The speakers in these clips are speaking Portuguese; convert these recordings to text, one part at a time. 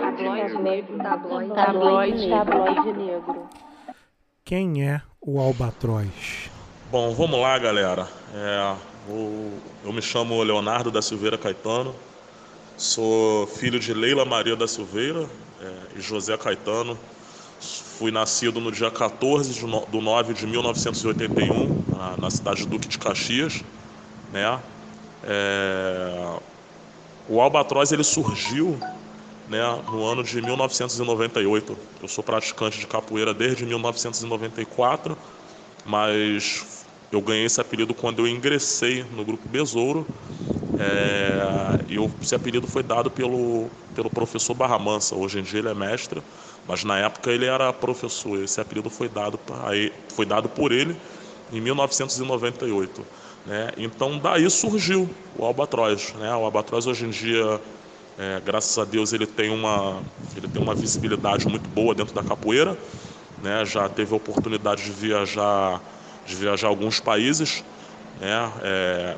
Tabloide negro, tabloide, Tabloide, tabloide negro. Quem é o albatroz? Bom, vamos lá, galera. É, o- eu me chamo Leonardo da Silveira Caetano, sou filho de Leila Maria da Silveira é, e José Caetano. Fui nascido no dia 14 de no- do 9 de 1981, na, na cidade de Duque de Caxias. Né? É, o albatroz ele surgiu né, no ano de 1998. Eu sou praticante de capoeira desde 1994, mas eu ganhei esse apelido quando eu ingressei no grupo Besouro. É, e esse apelido foi dado pelo, pelo professor Barra Mansa. Hoje em dia ele é mestre, mas na época ele era professor. Esse apelido foi dado, ele- foi dado por ele em 1998. Né? Então daí surgiu o albatroz. Né? O albatroz hoje em dia é, graças a Deus ele tem uma ele tem uma visibilidade muito boa dentro da capoeira, né? Já teve a oportunidade de viajar de viajar alguns países, né? É,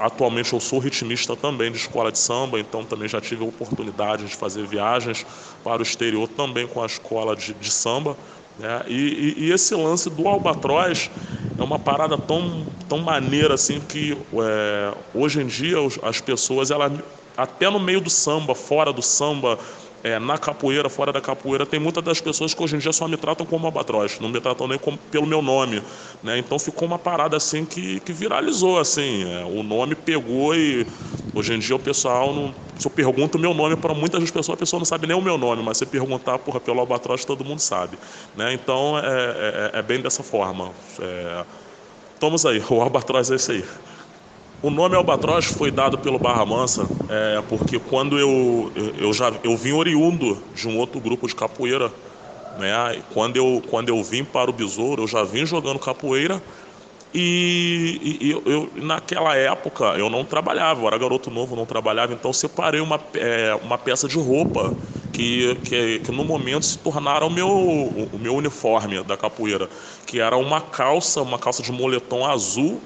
atualmente eu sou ritmista também de escola de samba, então também já tive a oportunidade de fazer viagens para o exterior também com a escola de, de samba. Né? E, e- e esse lance do albatroz é uma parada tão, tão maneira assim que é, hoje em dia as pessoas elas até no meio do samba, fora do samba, é, na capoeira, fora da capoeira, tem muitas das pessoas que hoje em dia só me tratam como albatroz, não me tratam nem como, pelo meu nome, né? Então ficou uma parada assim que, que viralizou, assim, é, o nome pegou e hoje em dia o pessoal não, se eu pergunto o meu nome para muitas pessoas, a pessoa não sabe nem o meu nome, mas se perguntar, porra, pelo albatroz todo mundo sabe, né? Então é, é, é bem dessa forma. É, Estamos aí, o albatroz é esse aí. O nome Albatroz foi dado pelo Barra Mansa é, porque quando eu, eu, já eu vim oriundo de um outro grupo de capoeira, né? Quando eu, quando eu vim para o Besouro, eu já vim jogando capoeira e, e- eu, eu- naquela época eu não trabalhava, eu era garoto novo, não trabalhava, então separei uma, é, uma peça de roupa que, que, que no momento se tornaram o meu, o meu uniforme da capoeira, que era uma calça, uma calça de moletom azul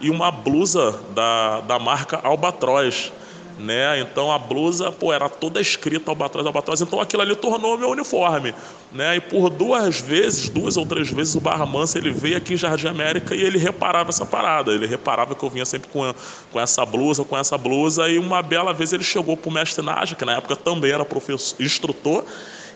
e uma blusa da, da marca Albatroz, né? Então a blusa, pô, era toda escrita Albatroz, Albatroz, então aquilo ali tornou meu uniforme, né? E por duas vezes, duas ou três vezes o Barra Mansa, ele veio aqui em Jardim América e ele reparava essa parada, ele reparava que eu vinha sempre com, com essa blusa, com essa blusa, e uma bela vez ele chegou pro mestre Naja, que na época também era professor, instrutor,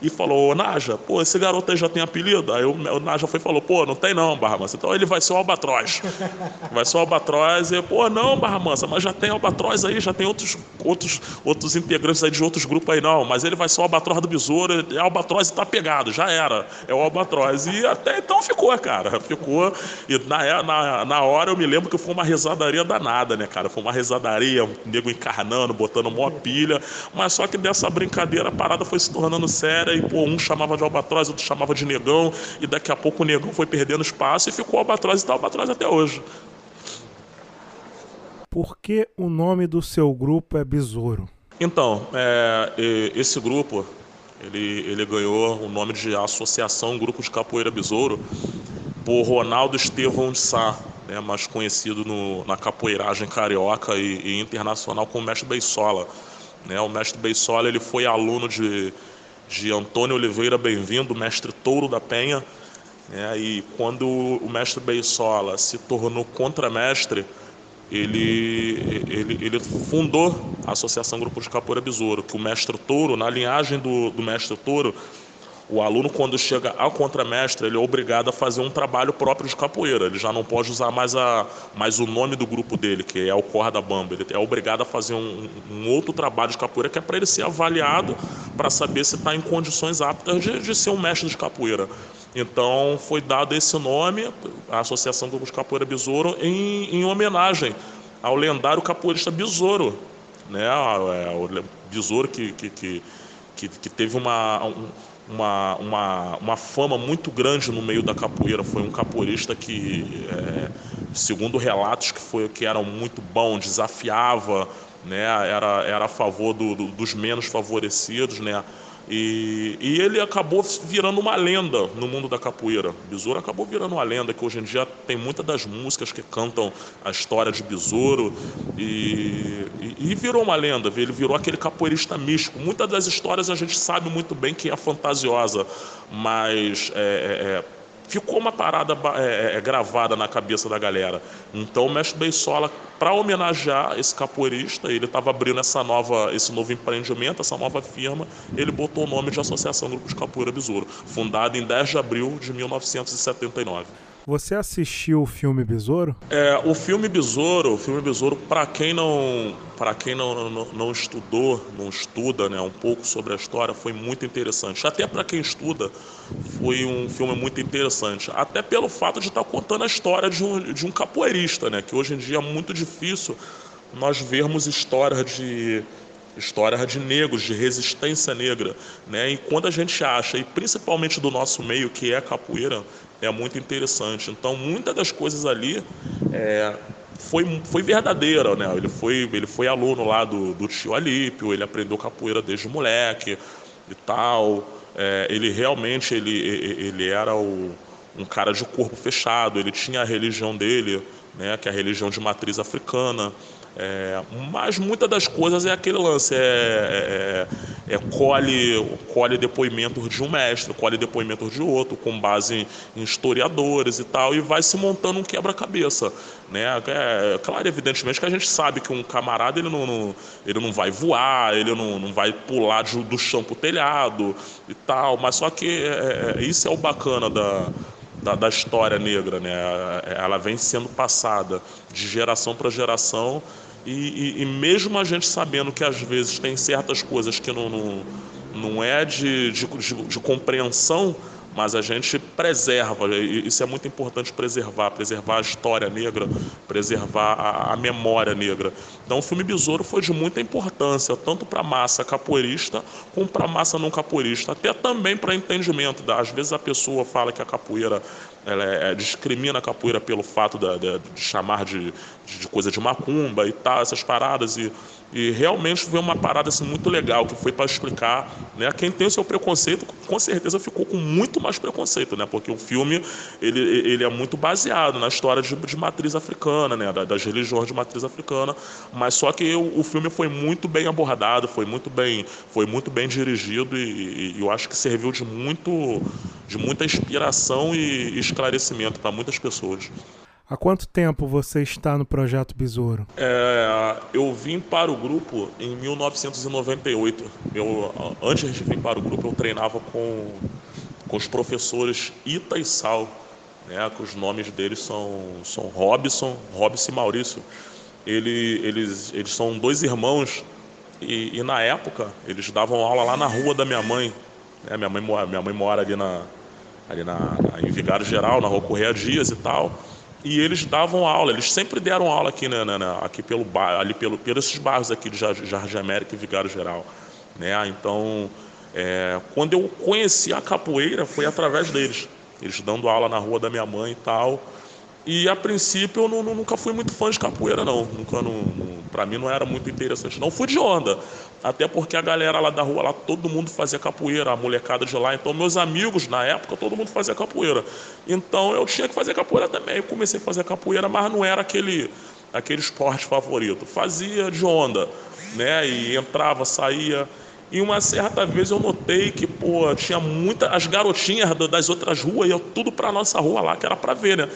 e falou, ô Naja, pô, esse garoto aí já tem apelido? Aí o, o Naja foi e falou, pô, não tem não, Barra Mansa, então ele vai ser o Albatroz. Vai ser o Albatroz e, pô, não, Barra Mansa, mas já tem Albatroz aí, já tem outros, outros, outros integrantes aí de outros grupos aí, não, mas ele vai ser o Albatroz do Besouro, é Albatroz e tá pegado, já era, é o Albatroz. E até então ficou, cara, ficou. E na, na, na hora eu me lembro que foi uma risadaria danada, né, cara? Foi uma risadaria, o nego encarnando, botando mó pilha, mas só que dessa brincadeira a parada foi se tornando séria e, pô, um chamava de Albatroz, outro chamava de Negão, e daqui a pouco o Negão foi perdendo espaço e ficou Albatroz e tá Albatroz até hoje. Por que o nome do seu grupo é Besouro? Então, é, esse grupo, ele, ele ganhou o nome de Associação Grupo de Capoeira Besouro por Ronaldo Estevão de Sá, né, mais conhecido no- na capoeiragem carioca e, e internacional como Mestre Beisola. Né, o Mestre Beisola ele foi aluno de, de Antônio Oliveira Bem-vindo, mestre Touro da Penha, né, e quando o Mestre Beisola se tornou contramestre, ele, ele, ele fundou a Associação Grupo de Capoeira Besouro, que o mestre Touro, na linhagem do, do mestre Touro, o aluno, quando chega ao contramestre, ele é obrigado a fazer um trabalho próprio de capoeira. Ele já não pode usar mais, a, mais o nome do grupo dele, que é o Corda Bamba. Ele é obrigado a fazer um, um outro trabalho de capoeira, que é para ele ser avaliado para saber se está em condições aptas de, de ser um mestre de capoeira. Então, foi dado esse nome, a Associação de Capoeira Besouro, em, em homenagem ao lendário capoeirista Besouro, né? É, o Besouro que, que, que, que, que teve uma, um- uma, uma, uma fama muito grande no meio da capoeira. Foi um capoeirista que, é, segundo relatos que, foi, que eram muito bom, desafiava, né? era, era a favor do- do- dos menos favorecidos, né? E, e, ele acabou virando uma lenda no mundo da capoeira. Besouro acabou virando uma lenda, que hoje em dia tem muitas das músicas que cantam a história de Besouro. E, e, e virou uma lenda, ele virou aquele capoeirista místico. Muitas das histórias a gente sabe muito bem que é fantasiosa, mas é, é, é ficou uma parada é, é, é, gravada na cabeça da galera. Então o mestre Beisola, para homenagear esse capoeirista, ele estava abrindo essa nova, esse novo empreendimento, essa nova firma, ele botou o nome de Associação Grupo de Capoeira Besouro, fundada em 10 de abril de 1979. Você assistiu o filme Besouro? É, o filme Besouro, o filme Besouro, para quem não, para quem não, não, não, estudou, não estuda, né, um pouco sobre a história, foi muito interessante. Até para quem estuda, foi um filme muito interessante. Até pelo fato de estar tá contando a história de um, de um capoeirista, né, que hoje em dia é muito difícil nós vermos histórias de história de negros, de resistência negra, né? E quando a gente acha, e principalmente do nosso meio, que é capoeira, é muito interessante. Então, muitas das coisas ali é, foi, foi verdadeira, né? Ele foi, ele foi aluno lá do, do tio Alípio, ele aprendeu capoeira desde moleque e tal. É, ele realmente ele, ele era o, um cara de corpo fechado, ele tinha a religião dele, né, que é a religião de matriz africana. É, mas muitas das coisas é aquele lance, é, é, é, colhe, colhe depoimentos de um mestre, colhe depoimentos de outro, com base em, historiadores e tal, e vai se montando um quebra-cabeça. Né? É, claro, evidentemente que a gente sabe que um camarada ele não, não ele não vai voar, ele não, não vai pular de, do chão pro telhado e tal, mas só que é, é, isso é o bacana da, da, da, história negra, né? Ela vem sendo passada de geração para geração e, e, e, mesmo a gente sabendo que às vezes tem certas coisas que não, não, não é de, de, de, de compreensão, mas a gente preserva, isso é muito importante preservar, preservar a história negra, preservar a, a memória negra. Então o filme Besouro foi de muita importância, tanto para a massa capoeirista como para a massa não capoeirista, até também para entendimento. Às vezes a pessoa fala que a capoeira ela é, discrimina a capoeira pelo fato de, de, de chamar de, de, coisa de macumba e tal, essas paradas, e e realmente foi uma parada assim, muito legal, que foi para explicar, né? Quem tem o seu preconceito, com certeza ficou com muito mais preconceito, né? Porque o filme, ele, ele é muito baseado na história de, de matriz africana, né? Das religiões de matriz africana, mas só que o, o filme foi muito bem abordado, foi muito bem, foi muito bem dirigido e, e eu acho que serviu de muito, de muita inspiração e esclarecimento para muitas pessoas. Há quanto tempo você está no projeto Besouro? É, eu vim para o grupo em 1998. Eu, antes de vir para o grupo, eu treinava com, com os professores Ita e Sal, né, que os nomes deles são, são Robson, Robson e Maurício. Ele, eles, eles são dois irmãos e, e, na época eles davam aula lá na rua da minha mãe. Né, minha, mãe minha mãe mora ali, na, ali na, em Vigário Geral, na rua Correia Dias e tal e eles davam aula, eles sempre deram aula aqui, né, né, né aqui pelo bairro, ali pelo, pelos bairros aqui de Jardim América e Vigário Geral, né? Então, é, quando eu conheci a capoeira foi através deles, eles dando aula na rua da minha mãe e tal. E a princípio eu não, nunca fui muito fã de capoeira, não. Nunca, não, não para mim não era muito interessante. Não fui de onda. Até porque a galera lá da rua, lá, todo mundo fazia capoeira, a molecada de lá. Então, meus amigos, na época, todo mundo fazia capoeira. Então, eu tinha que fazer capoeira também. Eu comecei a fazer capoeira, mas não era aquele, aquele esporte favorito. Fazia de onda, né? E entrava, saía. E uma certa vez eu notei que, pô, tinha muita. As garotinhas das outras ruas iam tudo pra nossa rua lá, que era pra ver, né?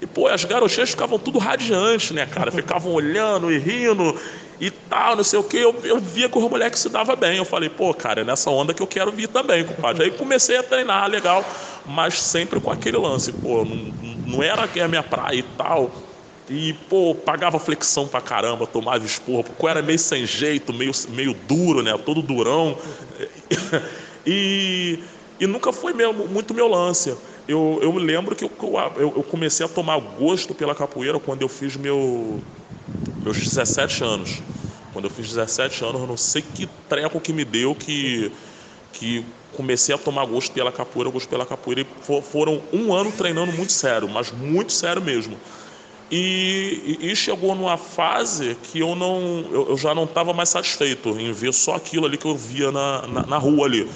E, pô, as garotinhas ficavam tudo radiantes, né, cara? Ficavam olhando e rindo e tal, não sei o quê. Eu, eu via que os moleques se dava bem. Eu falei, pô, cara, é nessa onda que eu quero vir também, compadre. Aí comecei a treinar, legal, mas sempre com aquele lance, pô, não, não era que é a minha praia e tal. E, pô, pagava flexão pra caramba, tomava esporro, porque eu era meio sem jeito, meio, meio duro, né? Todo durão. E, e nunca foi mesmo, muito meu lance eu, eu lembro que eu, eu, comecei a tomar gosto pela capoeira quando eu fiz meu, meus 17 anos. Quando eu fiz 17 anos, eu não sei que treco que me deu que, que comecei a tomar gosto pela capoeira, gosto pela capoeira. E foram um ano treinando muito sério, mas muito sério mesmo. E, e, chegou numa fase que eu não eu, eu já não estava mais satisfeito em ver só aquilo ali que eu via na, na, na, rua ali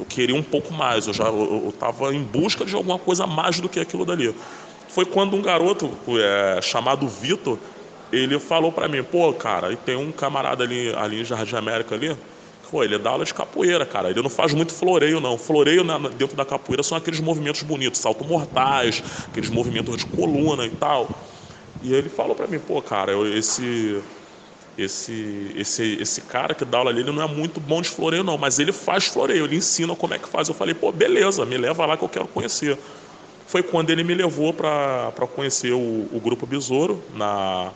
eu queria um pouco mais, eu já estava em busca de alguma coisa mais do que aquilo dali. Foi quando um garoto é, chamado Vitor, ele falou para mim, pô, cara, e tem um camarada ali, ali em Jardim América ali, pô, ele dá aula de capoeira, cara. Ele não faz muito floreio, não. Floreio dentro da capoeira são aqueles movimentos bonitos, salto mortais, aqueles movimentos de coluna e tal. E ele falou para mim, pô, cara, esse esse, esse, esse cara que dá aula ali, ele não é muito bom de floreio, não, mas ele faz floreio, ele ensina como é que faz. Eu falei, pô, beleza, me leva lá que eu quero conhecer. Foi quando ele me levou para conhecer o, o Grupo Besouro, na,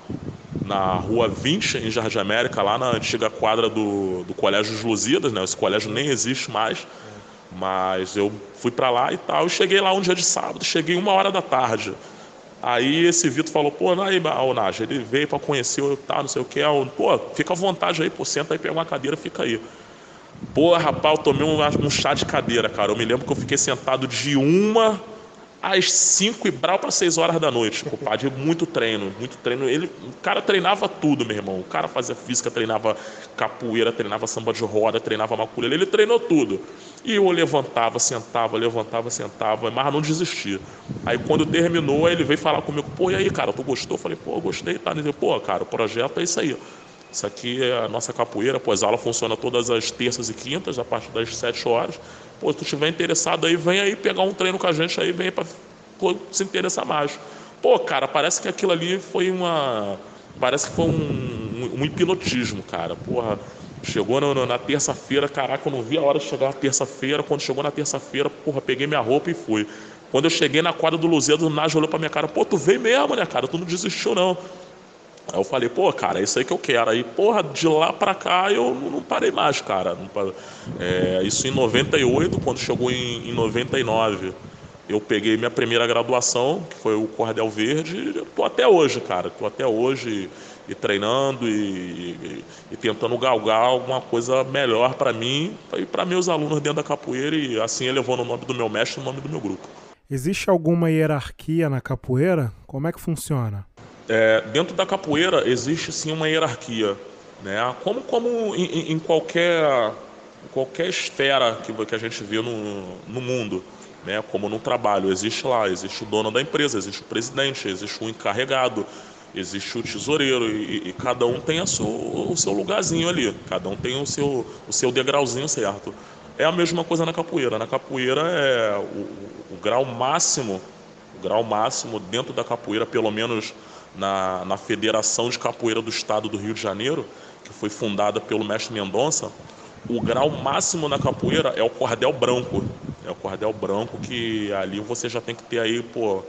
na Rua 20, em Jardim América, lá na antiga quadra do, do Colégio dos Lusíadas, né? Esse colégio nem existe mais. Mas eu fui para lá e tal. Eu cheguei lá um dia de sábado, cheguei uma hora da tarde. Aí esse Vitor falou, pô, aí, Nage, ele veio para conhecer o tá, não sei o que, pô, fica à vontade aí, pô, senta aí, pega uma cadeira, fica aí. Pô, rapaz, eu tomei um, um chá de cadeira, cara. Eu me lembro que eu fiquei sentado de uma às 5 e brau para 6 horas da noite, compadre. Muito treino, muito treino. Ele, o cara treinava tudo, meu irmão. O cara fazia física, treinava capoeira, treinava samba de roda, treinava maculele. Ele treinou tudo. E eu levantava, sentava, levantava, sentava, mas não desistia. Aí quando terminou, ele veio falar comigo, pô, e aí, cara, tu gostou? Eu falei, pô, gostei, tá? Ele falou, pô, cara, o projeto é isso aí. Isso aqui é a nossa capoeira, pois a aula funciona todas as terças e quintas, a partir das 7 horas. Pô, se tu estiver interessado aí, vem aí pegar um treino com a gente aí, vem para se interessar mais. Pô, cara, parece que aquilo ali foi uma. Parece que foi um, um, hipnotismo, cara. Porra, chegou no, na terça-feira, caraca, eu não vi a hora de chegar na terça-feira. Quando chegou na terça-feira, porra, peguei minha roupa e fui. Quando eu cheguei na quadra do Luzeiro, o Nájio olhou pra minha cara, pô, tu veio mesmo, né, cara? Tu não desistiu, não. Aí eu falei, pô, cara, é isso aí que eu quero. Aí, porra, de lá pra cá eu não parei mais, cara. É, isso em 98, quando chegou em, em 99, eu peguei minha primeira graduação, que foi o Cordel Verde, e tô até hoje, cara. Tô até hoje e, e treinando e, e, e, tentando galgar alguma coisa melhor para mim e para meus alunos dentro da capoeira e assim elevando o nome do meu mestre e o nome do meu grupo. Existe alguma hierarquia na capoeira? Como é que funciona? É, dentro da capoeira existe sim uma hierarquia, né? Como, como em, em qualquer, qualquer esfera que, que a gente vê no, no mundo, né? Como no trabalho, existe lá, existe o dono da empresa, existe o presidente, existe o encarregado, existe o tesoureiro e, e cada um tem sua, o seu lugarzinho ali, cada um tem o seu, o seu degrauzinho certo. É a mesma coisa na capoeira. Na capoeira é o, o grau máximo, o grau máximo dentro da capoeira, pelo menos na, na Federação de Capoeira do Estado do Rio de Janeiro, que foi fundada pelo mestre Mendonça, o grau máximo na capoeira é o cordel branco. É o cordel branco que ali você já tem que ter aí, pô,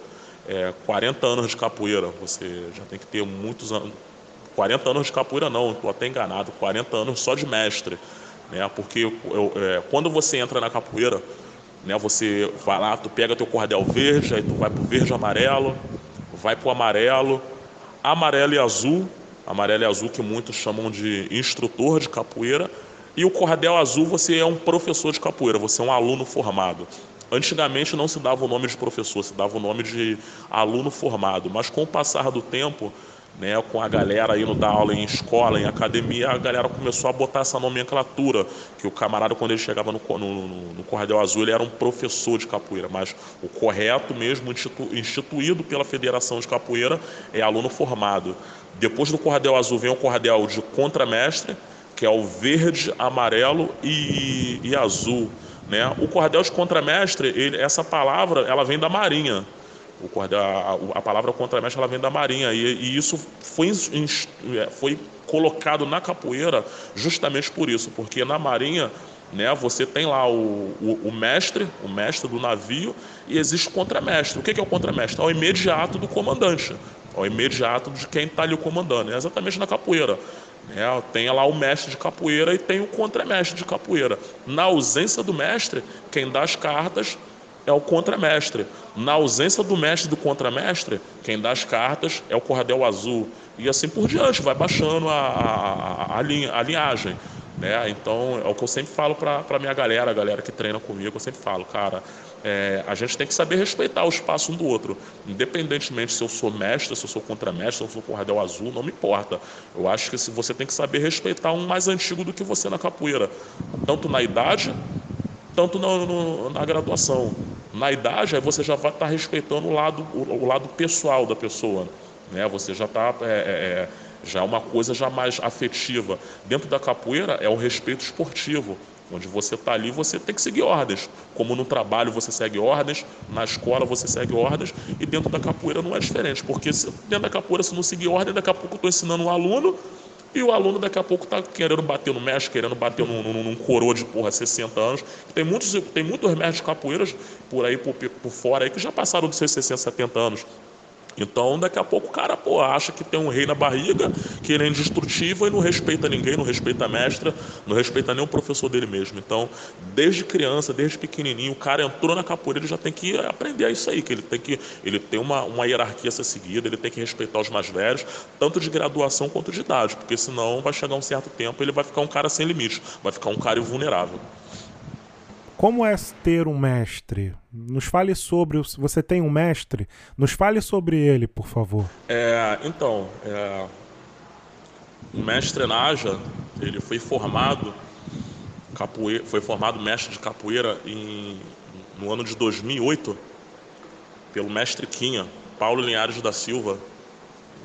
é, 40 anos de capoeira. Você já tem que ter muitos anos. 40 anos de capoeira não, estou até enganado, 40 anos só de mestre. Né? Porque eu, é, quando você entra na capoeira, né, você vai lá, tu pega teu cordel verde, aí tu vai pro verde amarelo, vai pro amarelo, amarelo e azul, amarelo e azul que muitos chamam de instrutor de capoeira, e o cordel azul você é um professor de capoeira, você é um aluno formado. Antigamente não se dava o nome de professor, se dava o nome de aluno formado, mas com o passar do tempo né, com a galera indo dar aula em escola, em academia, a galera começou a botar essa nomenclatura, que o camarada, quando ele chegava no, no, no Cordel Azul, ele era um professor de capoeira, mas o correto mesmo, institu, instituído pela Federação de Capoeira, é aluno formado. Depois do Cordel Azul vem o Cordel de Contramestre, que é o verde, amarelo e, e azul. Né? O cordel de contramestre, ele, essa palavra, ela vem da marinha, a, palavra contramestre ela vem da marinha e, isso foi, é, foi colocado na capoeira justamente por isso, porque na marinha né, você tem lá o, o, o mestre, o mestre do navio, e existe o contramestre. O que é o contramestre? É o imediato do comandante, é o imediato de quem está ali comandando. É exatamente na capoeira. Né? Tem lá o mestre de capoeira e tem o contramestre de capoeira. Na ausência do mestre, quem dá as cartas é o contramestre. Na ausência do mestre e do contramestre, quem dá as cartas é o cordel azul. E assim por diante, vai baixando a, a, a, linha, a linhagem. Né? Então, é o que eu sempre falo para a minha galera, a galera que treina comigo, eu sempre falo, cara, é, a gente tem que saber respeitar o espaço um do outro. Independentemente se eu sou mestre, se eu sou contramestre, se eu sou cordel azul, não me importa. Eu acho que você tem que saber respeitar um mais antigo do que você na capoeira, tanto na idade tanto no, no, na graduação. Na idade, aí você já vai estar tá respeitando o lado, o, o, lado pessoal da pessoa. Né? Você já está. É, é, é, já é uma coisa já mais afetiva. Dentro da capoeira é o respeito esportivo. Onde você está ali, você tem que seguir ordens. Como no trabalho você segue ordens, na escola você segue ordens, e dentro da capoeira não é diferente. Porque dentro da capoeira, se não seguir ordem, daqui a pouco eu estou ensinando um aluno, e o aluno daqui a pouco está querendo bater no mestre, querendo bater num, num, num, coroa de porra 60 anos. Tem muitos, tem muitos mestres capoeiras por aí, por, por fora aí, que já passaram dos seus 60, 70 anos. Então, daqui a pouco o cara pô, acha que tem um rei na barriga, que ele é indestrutível e não respeita ninguém, não respeita a mestra, não respeita nem o professor dele mesmo. Então, desde criança, desde pequenininho, o cara entrou na capoeira, ele já tem que aprender isso aí, que ele tem que ele tem uma, uma hierarquia a ser seguida, ele tem que respeitar os mais velhos, tanto de graduação quanto de idade, porque senão vai chegar um certo tempo ele vai ficar um cara sem limite, vai ficar um cara invulnerável. Como é ter um mestre? Nos fale sobre. Você tem um mestre? Nos fale sobre ele, por favor. É, então, é, o mestre Naja, ele foi formado capoeira, foi formado mestre de capoeira em, no ano de 2008 pelo mestre Quinha, Paulo Linhares da Silva.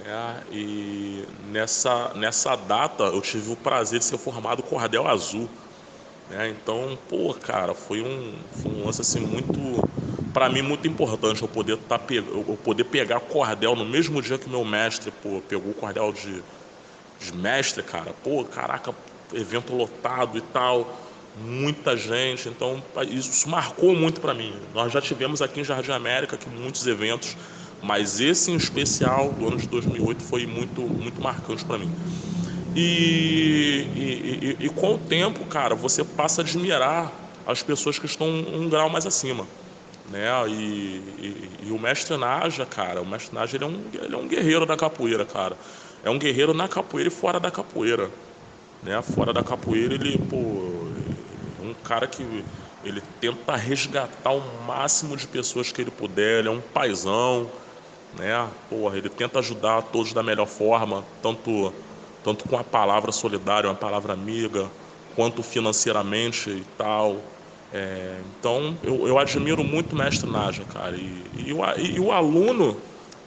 É, e nessa, nessa data eu tive o prazer de ser formado cordel azul. Né? Então, pô, cara, foi um, foi um lance assim muito, para mim muito importante eu poder tá eu poder pegar cordel no mesmo dia que meu mestre, pô, pegou o cordel de, de mestre, cara. Pô, caraca, evento lotado e tal, muita gente. Então, isso marcou muito para mim. Nós já tivemos aqui em Jardim América aqui muitos eventos, mas esse em especial do ano de 2008 foi muito muito marcante para mim. E, e, e, e, com o tempo, cara, você passa a admirar as pessoas que estão um grau mais acima. Né? E, e o mestre Naja, cara, o mestre Naja ele é, um, ele é um guerreiro da capoeira, cara. É um guerreiro na capoeira e fora da capoeira. Né? Fora da capoeira, ele, pô, é um cara que ele tenta resgatar o máximo de pessoas que ele puder, ele é um paizão, né? Porra, ele tenta ajudar todos da melhor forma, tanto tanto com a palavra solidária, uma palavra amiga, quanto financeiramente e tal. É, então, eu, eu, admiro muito o mestre Naja, cara. E, e, o, e, o, aluno,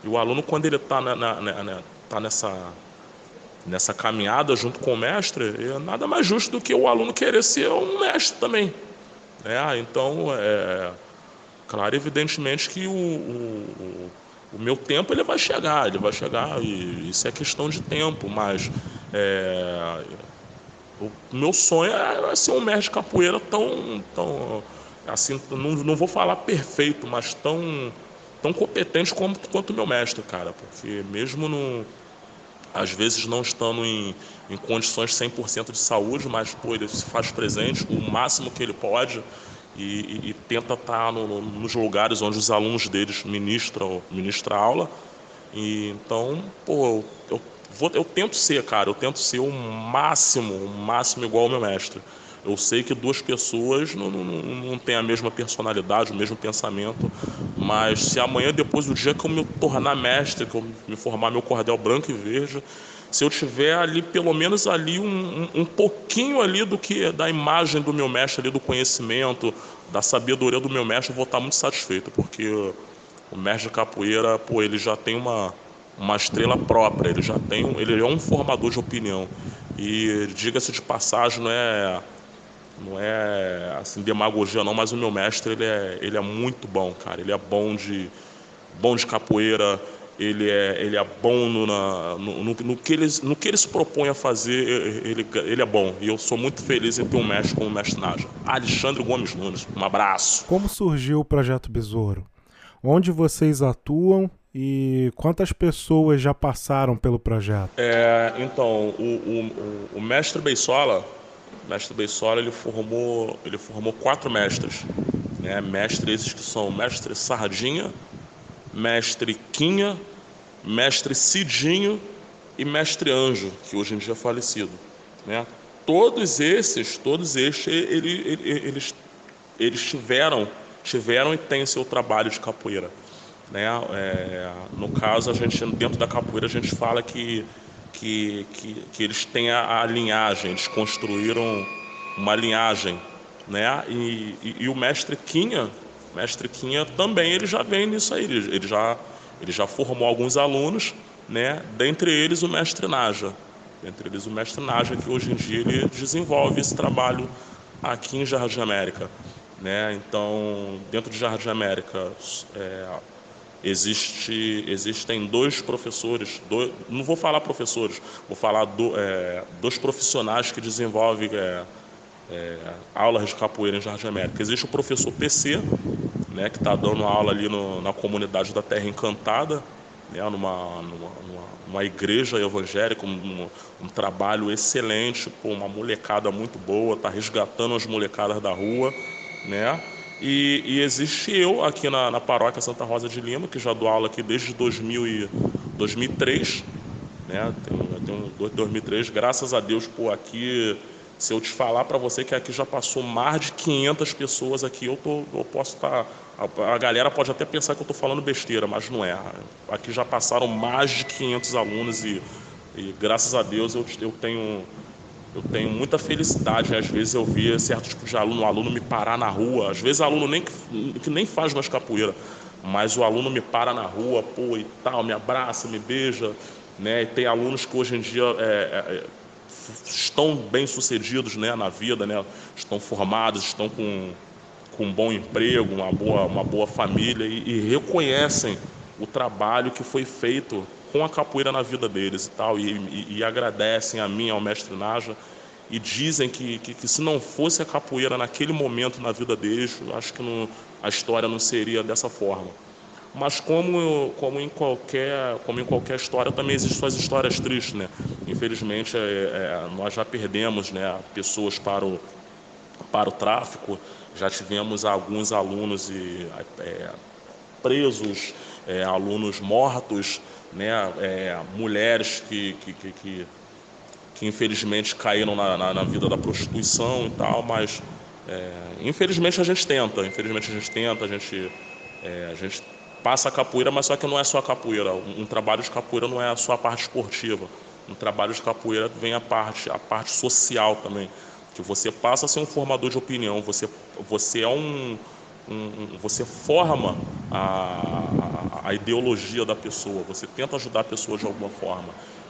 e o aluno quando ele está na, na, na, tá nessa, nessa caminhada junto com o mestre, é nada mais justo do que o aluno querer ser um mestre também. Né? Então, é, claro, evidentemente que o, o o meu tempo ele vai chegar, ele vai chegar e isso é questão de tempo, mas é, o meu sonho é ser um mestre capoeira tão, tão assim, não, não vou falar perfeito, mas tão, tão competente como, quanto o meu mestre, cara, porque mesmo no, às vezes não estando em, em condições 100% de saúde, mas pô, ele se faz presente o máximo que ele pode e, e, e tenta estar no, no, nos lugares onde os alunos deles ministram, ministram aula. E, então, pô, eu, vou, eu tento ser, cara, eu tento ser o máximo, o máximo igual ao meu mestre. Eu sei que duas pessoas não, não, não têm a mesma personalidade, o mesmo pensamento, mas se amanhã, depois do dia que eu me tornar mestre, que eu me formar meu cordel branco e verde, se eu tiver ali pelo menos ali um, um, pouquinho ali do que da imagem do meu mestre ali do conhecimento da sabedoria do meu mestre eu vou estar muito satisfeito porque o mestre de capoeira pô ele já tem uma uma estrela própria ele já tem ele é um formador de opinião. E diga-se de passagem não é não é assim demagogia não mas o meu mestre ele é ele é muito bom cara. Ele é bom de bom de capoeira ele é, ele é bom no, na, no, no, no, que ele, no que ele se propõe a fazer, ele, ele é bom. E eu sou muito feliz em ter um mestre como o mestre Naja. Alexandre Gomes Nunes, um abraço. Como surgiu o Projeto Besouro? Onde vocês atuam e quantas pessoas já passaram pelo projeto? É, então, o, o, o mestre Beisola, o mestre Beisola, ele formou, ele formou quatro mestres. Né? Mestres esses que são mestre Sardinha, mestre Quinha, mestre Cidinho e mestre Anjo, que hoje em dia é falecido. Né? Todos esses, todos esses, eles, eles, eles tiveram, tiveram e têm seu trabalho de capoeira. Né? É, no caso, a gente dentro da capoeira a gente fala que, que, que, que eles têm a, a linhagem, eles construíram uma linhagem né? E, e, e o mestre Quinha, mestre Quinha também ele já vem nisso aí, ele, ele já ele já formou alguns alunos, né? Dentre eles o mestre Naja, dentre eles o mestre Naja que hoje em dia ele desenvolve esse trabalho aqui em Jardim América, né? Então dentro de Jardim América é, existe existem dois professores, dois, não vou falar professores, vou falar do, é, dois profissionais que desenvolvem é, é, aulas de capoeira em Jardim América. Existe o professor PC, né, que está dando aula ali no, na comunidade da Terra Encantada, né, numa, numa, numa igreja evangélica, um, um, trabalho excelente, com uma molecada muito boa, está resgatando as molecadas da rua, né? E, e existe eu aqui na, na, paróquia Santa Rosa de Lima, que já dou aula aqui desde 2000 e, 2003, né? Tenho, tenho 2003, graças a Deus, por aqui se eu te falar para você que aqui já passou mais de 500 pessoas aqui, eu, tô, eu posso estar. Tá, a, a, galera pode até pensar que eu estou falando besteira, mas não é. Aqui já passaram mais de 500 alunos e, e graças a Deus eu, eu tenho. Eu tenho muita felicidade, às vezes eu vi certo tipo de aluno, o aluno me parar na rua, às vezes aluno nem que, nem faz mais capoeira, mas o aluno me para na rua, pô, e tal, me abraça, me beija, né? E tem alunos que hoje em dia é, é, estão bem sucedidos né, na vida, né, estão formados, estão com, com um bom emprego, uma boa, uma boa família e, e reconhecem o trabalho que foi feito com a capoeira na vida deles e tal, e, e, e agradecem a mim, ao mestre Naja, e dizem que, que, que, se não fosse a capoeira naquele momento na vida deles, acho que não, a história não seria dessa forma. Mas como, como, em qualquer, como em qualquer história, também existem suas histórias tristes, né? Infelizmente, é, é, nós já perdemos né, pessoas para o, para o tráfico, já tivemos alguns alunos e, é, presos, é, alunos mortos, né, é, mulheres que, que, que, que, que infelizmente caíram na, na, na, vida da prostituição e tal, mas é, infelizmente a gente tenta, infelizmente a gente tenta, a gente, a gente passa a capoeira, mas só que não é só a capoeira. Um, trabalho de capoeira não é só a parte esportiva. Um trabalho de capoeira vem a parte, a parte social também. Que você passa a ser um formador de opinião, você, você é um, um você forma a, a, ideologia da pessoa, você tenta ajudar a pessoa de alguma forma.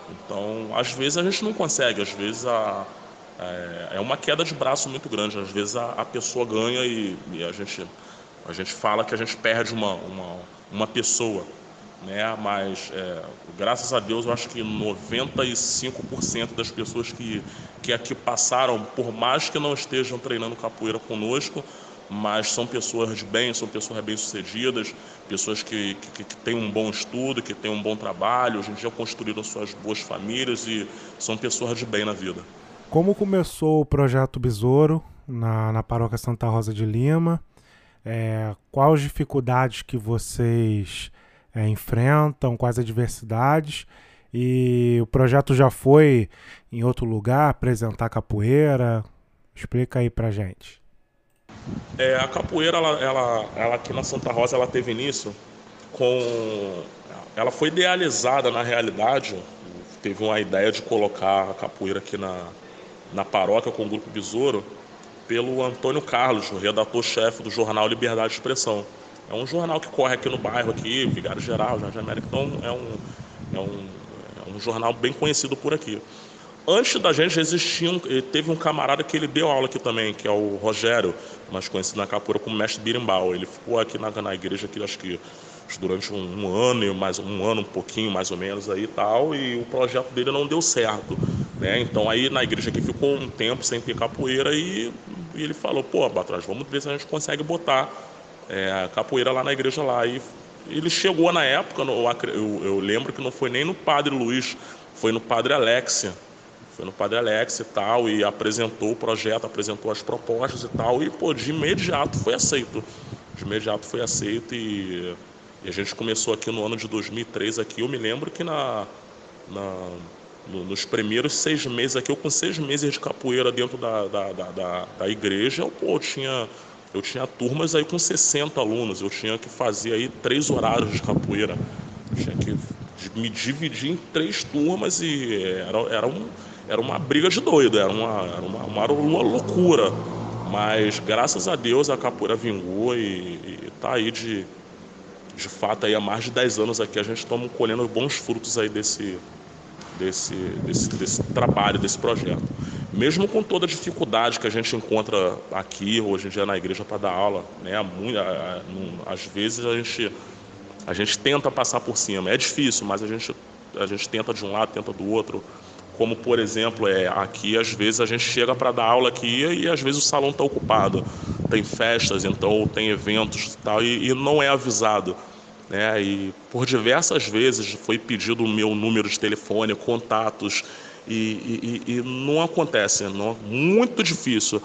Então, às vezes a gente não consegue, às vezes a, é, é uma queda de braço muito grande, às vezes a, a pessoa ganha e, e a gente a gente fala que a gente perde uma, uma, uma pessoa, né? mas é, graças a Deus eu acho que 95% das pessoas que, que aqui passaram, por mais que não estejam treinando capoeira conosco, mas são pessoas de bem, são pessoas bem-sucedidas, pessoas que, que, que, têm um bom estudo, que têm um bom trabalho, hoje em dia construíram suas boas famílias e são pessoas de bem na vida. Como começou o projeto Besouro na, na paróquia Santa Rosa de Lima? É, quais dificuldades que vocês é, enfrentam, quais adversidades. E o projeto já foi em outro lugar apresentar capoeira? Explica aí pra gente. É, a capoeira, ela, ela, ela, aqui na Santa Rosa, ela teve início com. Ela foi idealizada na realidade. Teve uma ideia de colocar a capoeira aqui na, na paróquia com o Grupo Besouro pelo Antônio Carlos, o redator-chefe do jornal Liberdade de Expressão. É um jornal que corre aqui no bairro, aqui, Vigário Geral, Jardim América, então é um, é, um, é um jornal bem conhecido por aqui. Antes da gente existia um, teve um camarada que ele deu aula aqui também, que é o Rogério, mais conhecido na capura como mestre birimbau. Ele ficou aqui na, na igreja aqui, acho que durante um, um, ano, mais um ano, um pouquinho mais ou menos aí e tal, e o projeto dele não deu certo. Né? Então aí na igreja aqui ficou um tempo sem ter capoeira e, e ele falou, pô, Batrás, vamos ver se a gente consegue botar é, a capoeira lá na igreja lá. E ele chegou na época, eu, eu, lembro que não foi nem no Padre Luiz, foi no Padre Alexia. Foi no Padre Alex e tal, e apresentou o projeto, apresentou as propostas e tal, e pô, de imediato foi aceito. De imediato foi aceito e, e a gente começou aqui no ano de 2003 aqui, eu me lembro que na, na no, nos primeiros seis meses aqui, eu com seis meses de capoeira dentro da, da, da, da, igreja, eu, pô, eu, tinha, eu tinha turmas aí com 60 alunos, eu tinha que fazer aí três horários de capoeira, eu tinha que me dividir em três turmas e era, era, um, era uma briga de doido, era uma, era uma, uma, uma loucura. Mas graças a Deus a capoeira vingou e, está aí de, de fato aí há mais de 10 anos aqui a gente estamos colhendo bons frutos aí desse, desse, desse, desse trabalho, desse projeto. Mesmo com toda a dificuldade que a gente encontra aqui, hoje em dia na igreja para dar aula, né? Às vezes a gente, a gente tenta passar por cima. É difícil, mas a gente, a gente tenta de um lado, tenta do outro. Como, por exemplo, é, aqui às vezes a gente chega para dar aula aqui e às vezes o salão está ocupado. Tem festas, então tem eventos tal, e, e não é avisado. Né? E por diversas vezes foi pedido o meu número de telefone, contatos, e, e, e não acontece, não, muito difícil.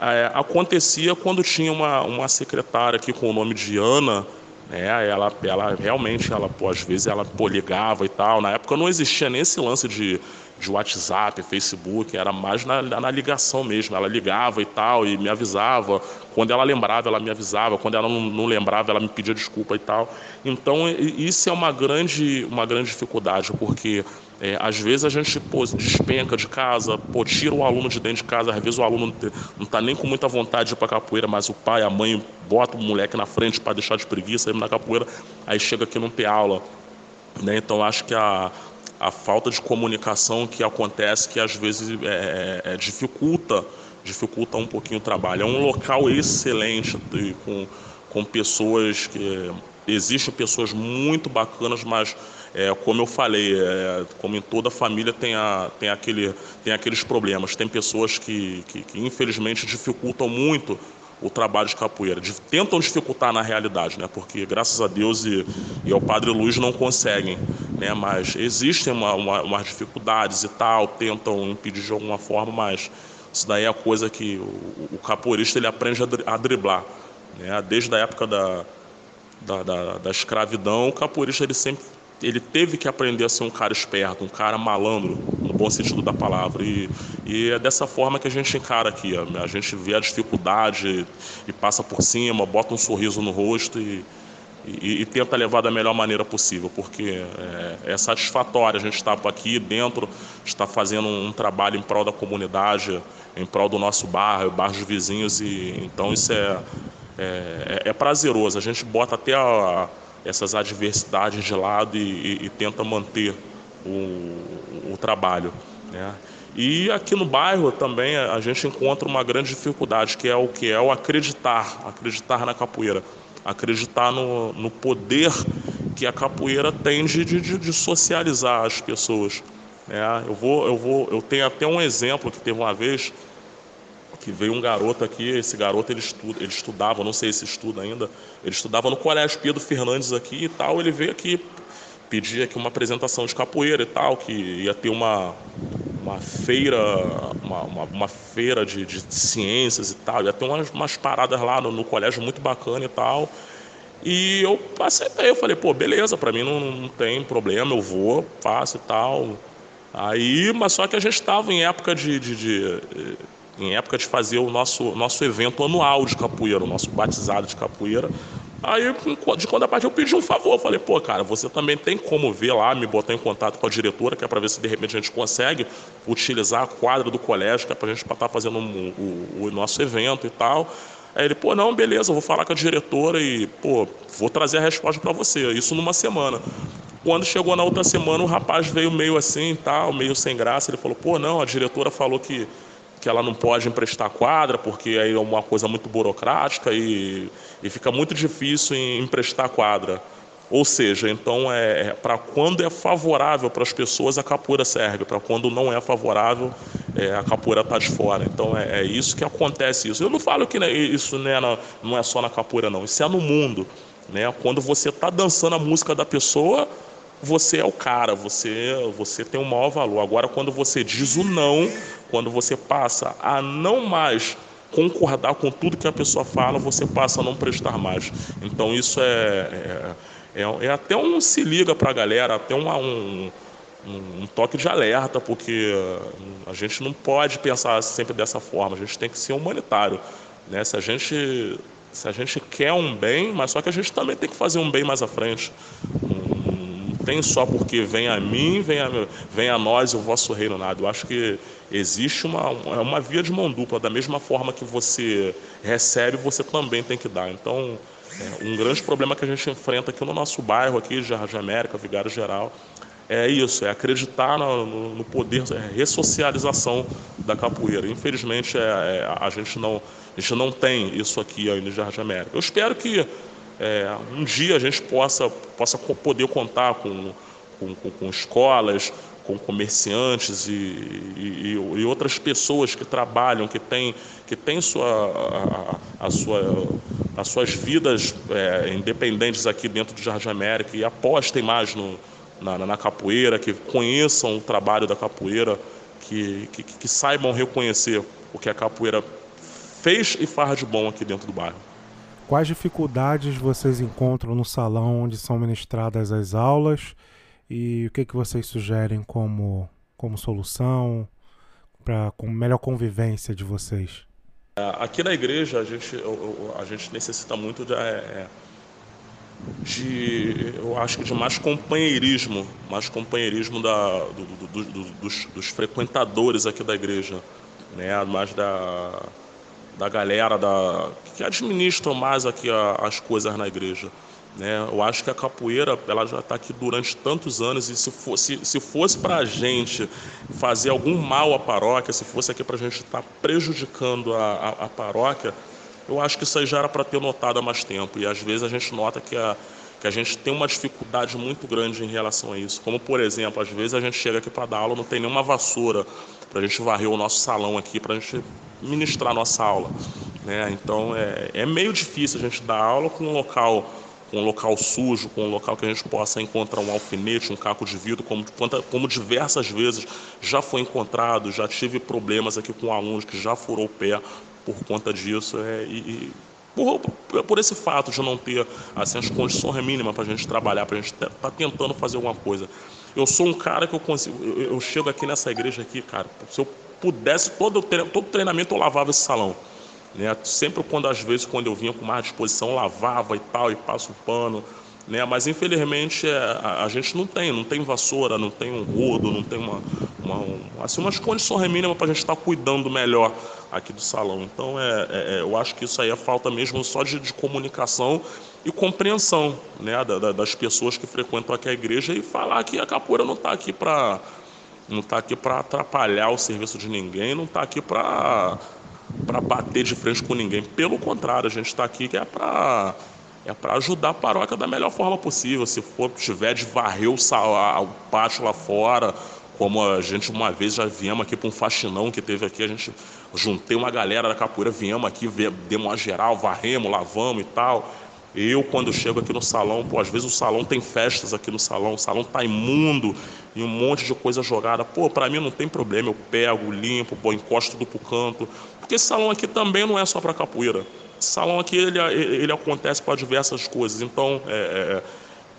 É, acontecia quando tinha uma, uma secretária aqui com o nome de Ana, né, ela, ela realmente, ela, pô, às vezes ela pô, ligava e tal. Na época não existia nem esse lance de, de WhatsApp, Facebook, era mais na, na ligação mesmo. Ela ligava e tal e me avisava. Quando ela lembrava, ela me avisava. Quando ela não, não lembrava, ela me pedia desculpa e tal. Então isso é uma grande, uma grande dificuldade, porque é, às vezes a gente pô, despenca de casa, pô, tira o aluno de dentro de casa, às vezes o aluno não está nem com muita vontade de ir para capoeira, mas o pai, a mãe bota o moleque na frente para deixar de preguiça, ir na capoeira, aí chega aqui não tem aula. Né? Então acho que a, a falta de comunicação que acontece, que às vezes é, é, é dificulta, dificulta um pouquinho o trabalho. É um local excelente, com, com pessoas que. Existem pessoas muito bacanas, mas é, como eu falei, é, como em toda família tem, a, tem, aquele, tem aqueles problemas. Tem pessoas que, que, que infelizmente dificultam muito o trabalho de capoeira, de, tentam dificultar na realidade, né? Porque graças a Deus e, e ao Padre Luiz não conseguem, né? Mas existem uma, uma, umas dificuldades e tal, tentam impedir de alguma forma, mas isso daí é a coisa que o, o capoeirista ele aprende a, driblar, né? Desde a época da, da, da, da escravidão, o capoeirista ele sempre ele teve que aprender a ser um cara esperto, um cara malandro, no bom sentido da palavra. E, e é dessa forma que a gente encara aqui. A, a, gente vê a dificuldade e passa por cima, bota um sorriso no rosto e, e, e tenta levar da melhor maneira possível, porque é, é satisfatório a gente estar aqui dentro, estar fazendo um trabalho em prol da comunidade, em prol do nosso bairro, bairro vizinhos. E, então isso é, é, é prazeroso. A gente bota até a essas adversidades de lado e, e, e tenta manter o, o trabalho. Né? E aqui no bairro também a gente encontra uma grande dificuldade, que é o que é o acreditar, acreditar na capoeira, acreditar no, no poder que a capoeira tem de, de, de socializar as pessoas. É, eu vou, eu vou, eu tenho até um exemplo que teve uma vez que veio um garoto aqui, esse garoto ele, estuda, ele estudava, não sei se estuda ainda, ele estudava no Colégio Pedro Fernandes aqui e tal, ele veio aqui pedir aqui uma apresentação de capoeira e tal, que ia ter uma, uma feira, uma, uma, uma feira de, de, ciências e tal, ia ter umas, umas paradas lá no, no, colégio muito bacana e tal. E eu aceitei, eu falei, pô, beleza, para mim não, não tem problema, eu vou, faço e tal. Aí, mas só que a gente estava em época de, de, de em época de fazer o nosso, nosso evento anual de capoeira, o nosso batizado de capoeira. Aí, de quando a parte, eu pedi um favor. Eu falei, pô, cara, você também tem como ver lá, me botar em contato com a diretora, que é para ver se de repente a gente consegue utilizar a quadra do colégio, que é para a gente estar tá fazendo um, o, o nosso evento e tal. Aí ele, pô, não, beleza, eu vou falar com a diretora e, pô, vou trazer a resposta para você. Isso numa semana. Quando chegou na outra semana, o rapaz veio meio assim, tal, meio sem graça. Ele falou, pô, não, a diretora falou que que ela não pode emprestar quadra, porque aí é uma coisa muito burocrática e, e fica muito difícil em emprestar quadra. Ou seja, então é, é para quando é favorável para as pessoas a capoeira serve, para quando não é favorável é, a capoeira está de fora. Então é, é, isso que acontece isso. Eu não falo que né, isso né, não é só na capoeira não, isso é no mundo. Né? Quando você está dançando a música da pessoa, você é o cara, você, você tem um maior valor. Agora, quando você diz o não, quando você passa a não mais concordar com tudo que a pessoa fala, você passa a não prestar mais. Então, isso é, é, é, é até um se liga para a galera, até uma, um, um, toque de alerta, porque a gente não pode pensar sempre dessa forma, a gente tem que ser humanitário. Né? Se a gente se a gente quer um bem, mas só que a gente também tem que fazer um bem mais à frente tem só porque vem a mim, vem a, vem a nós o vosso reino nada. Eu acho que existe uma, uma via de mão dupla, da mesma forma que você recebe, você também tem que dar. Então, é, um grande problema que a gente enfrenta aqui no nosso bairro, aqui, Jardim América, Vigário Geral, é isso, é acreditar no, no poder, é ressocialização da capoeira. Infelizmente, é, é, a, gente não, a gente não tem isso aqui ainda em Jardim América. Eu espero que é, um dia a gente possa, possa poder contar com, com, com escolas, com comerciantes e, e, e, outras pessoas que trabalham, que têm, que têm sua, a, a sua, as suas vidas é, independentes aqui dentro do Jardim América e apostem mais no, na, na capoeira, que conheçam o trabalho da capoeira, que, que, que saibam reconhecer o que a capoeira fez e faz de bom aqui dentro do bairro. Quais dificuldades vocês encontram no salão onde são ministradas as aulas e o que, que vocês sugerem como, como solução para com melhor convivência de vocês? É, aqui na igreja a gente, a gente necessita muito de, é, de, eu acho que de mais companheirismo, mais companheirismo da, do, do, do, dos, dos, frequentadores aqui da igreja, né? mais da, da galera da, que administram mais aqui a, as coisas na igreja. Né? Eu acho que a capoeira ela já está aqui durante tantos anos e se fosse, se fosse para a gente fazer algum mal à paróquia, se fosse aqui para a gente estar tá prejudicando a, a, a paróquia, eu acho que isso aí já era para ter notado há mais tempo. E às vezes a gente nota que a, que a gente tem uma dificuldade muito grande em relação a isso. Como, por exemplo, às vezes a gente chega aqui para dar aula, não tem nenhuma vassoura para a gente varrer o nosso salão aqui, para a gente ministrar a nossa aula. Né? Então é, é meio difícil a gente dar aula com um local com um local sujo, com um local que a gente possa encontrar um alfinete, um caco de vidro, como, como diversas vezes já foi encontrado, já tive problemas aqui com alunos que já furou o pé por conta disso. É, e, por, por, esse fato de não ter assim, as condições mínimas para a gente trabalhar, para a gente estar tá tentando fazer alguma coisa. Eu sou um cara que eu consigo. Eu, eu, chego aqui nessa igreja aqui, cara, se eu pudesse, todo, todo treinamento eu lavava esse salão. Né? Sempre quando, às vezes, quando eu vinha com mais disposição, lavava e tal, e passo o pano. Né? Mas infelizmente é, a, a, gente não tem, não tem vassoura, não tem um rodo, não tem uma, uma um, assim, umas condições mínimas para a gente estar tá cuidando melhor aqui do salão. Então é, é, é, eu acho que isso aí é falta mesmo só de, de comunicação e compreensão né, da, da, das pessoas que frequentam aqui a igreja e falar que a capoeira não está aqui para não está aqui para atrapalhar o serviço de ninguém, não está aqui para para bater de frente com ninguém. Pelo contrário, a gente está aqui que é para é para ajudar a paróquia da melhor forma possível. Se for tiver de varrer o, o pátio lá fora, como a gente uma vez já viemos aqui para um faxinão que teve aqui, a gente juntei uma galera da capoeira, viemos aqui, demos uma geral, varremos, lavamos e tal. Eu, quando chego aqui no salão, pô, às vezes o salão tem festas aqui no salão, o salão tá imundo e um monte de coisa jogada. Pô, para mim não tem problema, eu pego, limpo, pô, encosto tudo pro canto. Porque esse salão aqui também não é só para capoeira. Esse salão aqui, ele, ele acontece para diversas coisas. Então, é, é,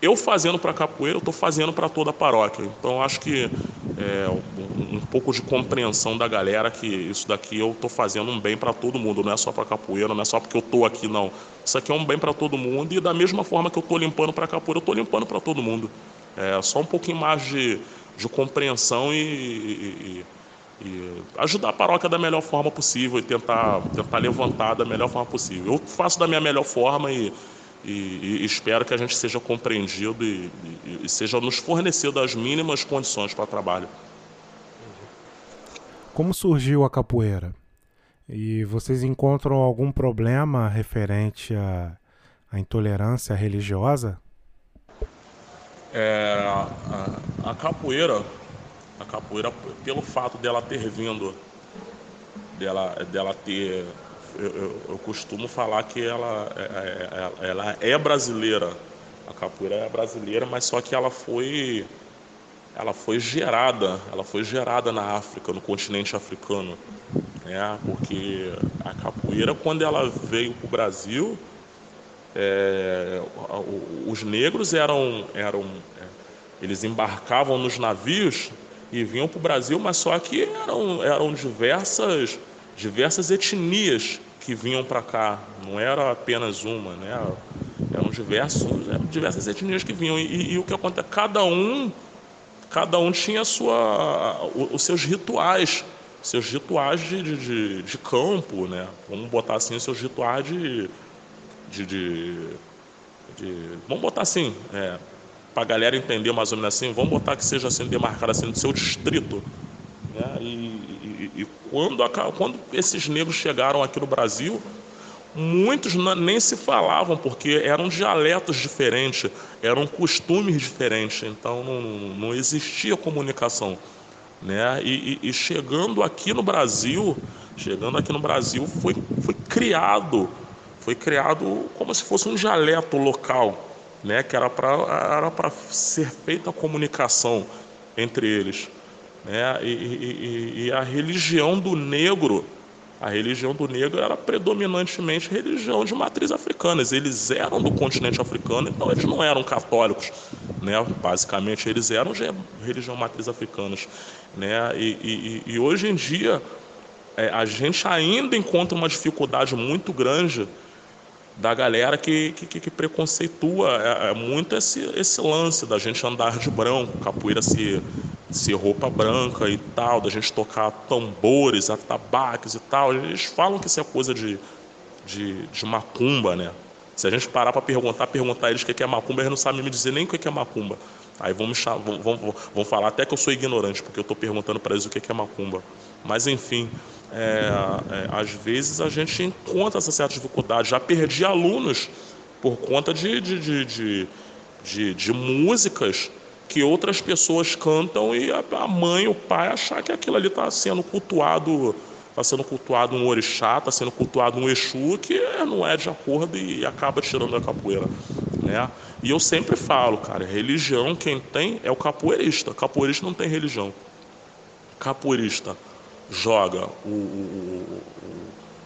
eu fazendo para capoeira, eu estou fazendo para toda a paróquia. Então, acho que é, um, um, pouco de compreensão da galera que isso daqui eu estou fazendo um bem para todo mundo, não é só para capoeira, não é só porque eu estou aqui, não. Isso aqui é um bem para todo mundo e da mesma forma que eu estou limpando para capoeira, eu estou limpando para todo mundo. É só um pouquinho mais de, de compreensão e, e, e, ajudar a paróquia da melhor forma possível e tentar, tentar levantar da melhor forma possível. Eu faço da minha melhor forma e e, e, espero que a gente seja compreendido e, e, e seja nos fornecido as mínimas condições para trabalho. Como surgiu a capoeira? E vocês encontram algum problema referente à, à intolerância religiosa? É, a, a, capoeira, a capoeira, pelo fato dela ter vindo, dela, dela ter eu, eu, costumo falar que ela, é, é, é, ela é brasileira. A capoeira é brasileira, mas só que ela foi ela foi gerada, ela foi gerada na África, no continente africano, né? Porque a capoeira, quando ela veio para o Brasil, é, os negros eram, eram, eles embarcavam nos navios e vinham para o Brasil, mas só que eram, eram diversas diversas etnias que vinham para cá, não era apenas uma, né? Eram Eram diversos, diversas etnias que vinham. E, e, o que acontece? Cada um, cada um tinha sua, os seus rituais, seus rituais de, de, de, campo, né? Vamos botar assim, seus rituais de. de, de, de vamos botar assim, é, para a galera entender mais ou menos assim, vamos botar que seja assim, demarcado assim, do seu distrito. Né? E quando, quando esses negros chegaram aqui no Brasil, muitos nem se falavam, porque eram dialetos diferentes, eram costumes diferentes, então não, não existia comunicação. Né? E, e, e, chegando aqui no Brasil, chegando aqui no Brasil, foi, foi criado, foi criado como se fosse um dialeto local, né? que era para era ser feita a comunicação entre eles. Né? E, e, e a religião do negro a religião do negro era predominantemente religião de matriz africana. Eles eram do continente africano, então eles não eram católicos, né? Basicamente eles eram de religião matriz africanas, né? E, e, e hoje em dia é, a gente ainda encontra uma dificuldade muito grande da galera que, que, que preconceitua é, é muito esse, esse lance da gente andar de branco, capoeira se ser roupa branca e tal, da gente tocar tambores, atabaques e tal. Eles falam que isso é coisa de, de, de macumba, né? Se a gente parar para perguntar, perguntar eles o que é macumba, eles não sabem me dizer nem o que é macumba. Aí vão, me chamar, vão, vão, vão falar até que eu sou ignorante, porque eu estou perguntando para eles o que é macumba. Mas enfim, é, é, às vezes a gente encontra essa certa dificuldade. Já perdi alunos por conta de, de, de, de, de músicas que outras pessoas cantam e a mãe, o pai achar que aquilo ali está sendo cultuado, está sendo cultuado um orixá, está sendo cultuado um exu, que não é de acordo e acaba tirando a capoeira. Né? E eu sempre falo, cara, religião quem tem é o capoeirista. Capoeirista não tem religião. Capoeirista joga o, o,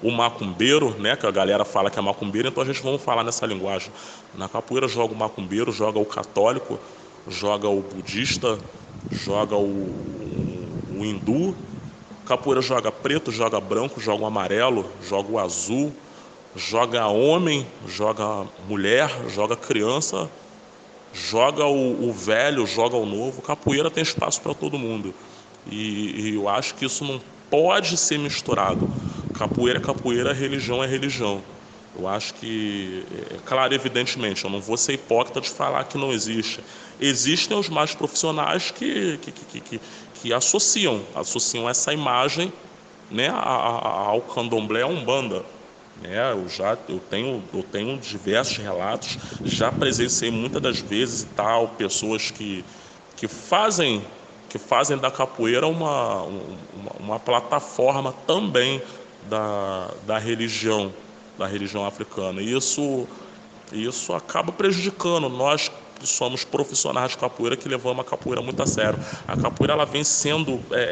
o, o macumbeiro, né? Que a galera fala que é macumbeiro, então a gente vamos falar nessa linguagem. Na capoeira joga o macumbeiro, joga o católico, joga o budista, joga o, o hindu, capoeira joga preto, joga branco, joga o amarelo, joga o azul, joga homem, joga mulher, joga criança, joga o, o velho, joga o novo. Capoeira tem espaço para todo mundo. E, e, eu acho que isso não pode ser misturado. Capoeira é capoeira, religião é religião. Eu acho que, é claro, evidentemente, eu não vou ser hipócrita de falar que não existe. Existem os mais profissionais que, que, que, que, que associam, associam essa imagem né, ao candomblé, à umbanda. Né, eu já eu tenho, eu tenho diversos relatos, já presenciei muitas das vezes e tal, pessoas que, que fazem que fazem da capoeira uma, uma, uma plataforma também da, da religião da religião africana. E isso, isso acaba prejudicando nós que somos profissionais de capoeira, que levamos a capoeira muito a sério. A capoeira ela vem sendo, é, é,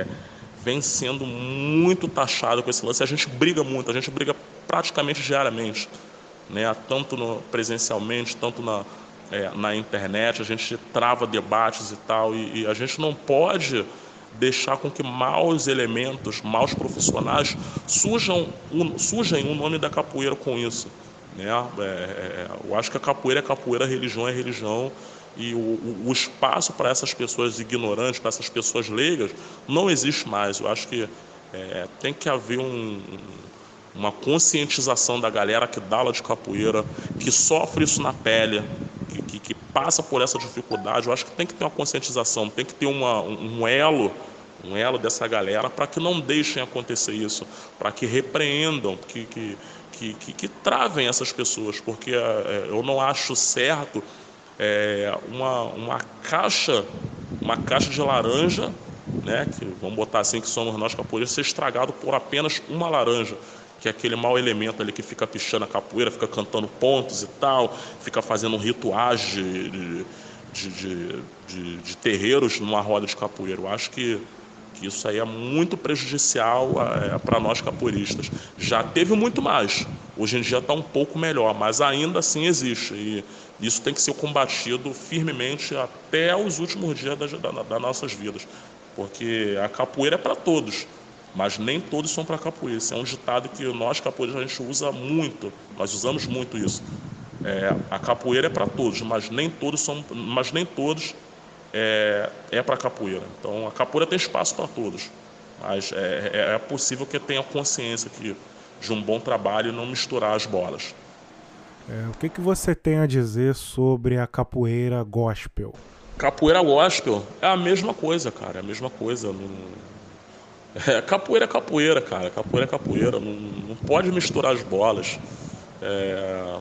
é, vem sendo muito taxada com esse lance. A gente briga muito, a gente briga praticamente diariamente, né? tanto no, presencialmente, tanto na, é, na internet, a gente trava debates e tal, e, e a gente não pode deixar com que maus elementos, maus profissionais surjam, um, surjam o nome da capoeira com isso. Né? É, é, eu acho que a capoeira é capoeira, a religião é religião, e o, o, o espaço para essas pessoas ignorantes, para essas pessoas leigas, não existe mais. Eu acho que é, tem que haver um, uma conscientização da galera que dá aula de capoeira, que sofre isso na pele, que, que, que, passa por essa dificuldade, eu acho que tem que ter uma conscientização, tem que ter uma, um elo, um elo dessa galera para que não deixem acontecer isso, para que repreendam, que, que, que, que, que, travem essas pessoas, porque é, eu não acho certo é, uma, uma caixa, uma caixa de laranja, né, que vamos botar assim que somos nós capoeiras, ser estragado por apenas uma laranja que é aquele mau elemento ali que fica pichando a capoeira, fica cantando pontos e tal, fica fazendo rituais de, de, de, de, de terreiros numa roda de capoeira. Eu acho que, que isso aí é muito prejudicial é, para nós capoeiristas. Já teve muito mais, hoje em dia está um pouco melhor, mas ainda assim existe. E isso tem que ser combatido firmemente até os últimos dias das, das nossas vidas, porque a capoeira é para todos mas nem todos são para capoeira. Isso é um ditado que nós capoeiras a gente usa muito, nós usamos muito isso. É, a capoeira é para todos, mas nem todos são, mas nem todos é, é para capoeira. Então a capoeira tem espaço para todos, mas é, é, é possível que tenha consciência que de um bom trabalho e não misturar as bolas. É, o que, que você tem a dizer sobre a capoeira gospel? Capoeira gospel é a mesma coisa, cara, é a mesma coisa. Não... É, capoeira é capoeira, cara. Capoeira é capoeira. Não, não pode misturar as bolas. É...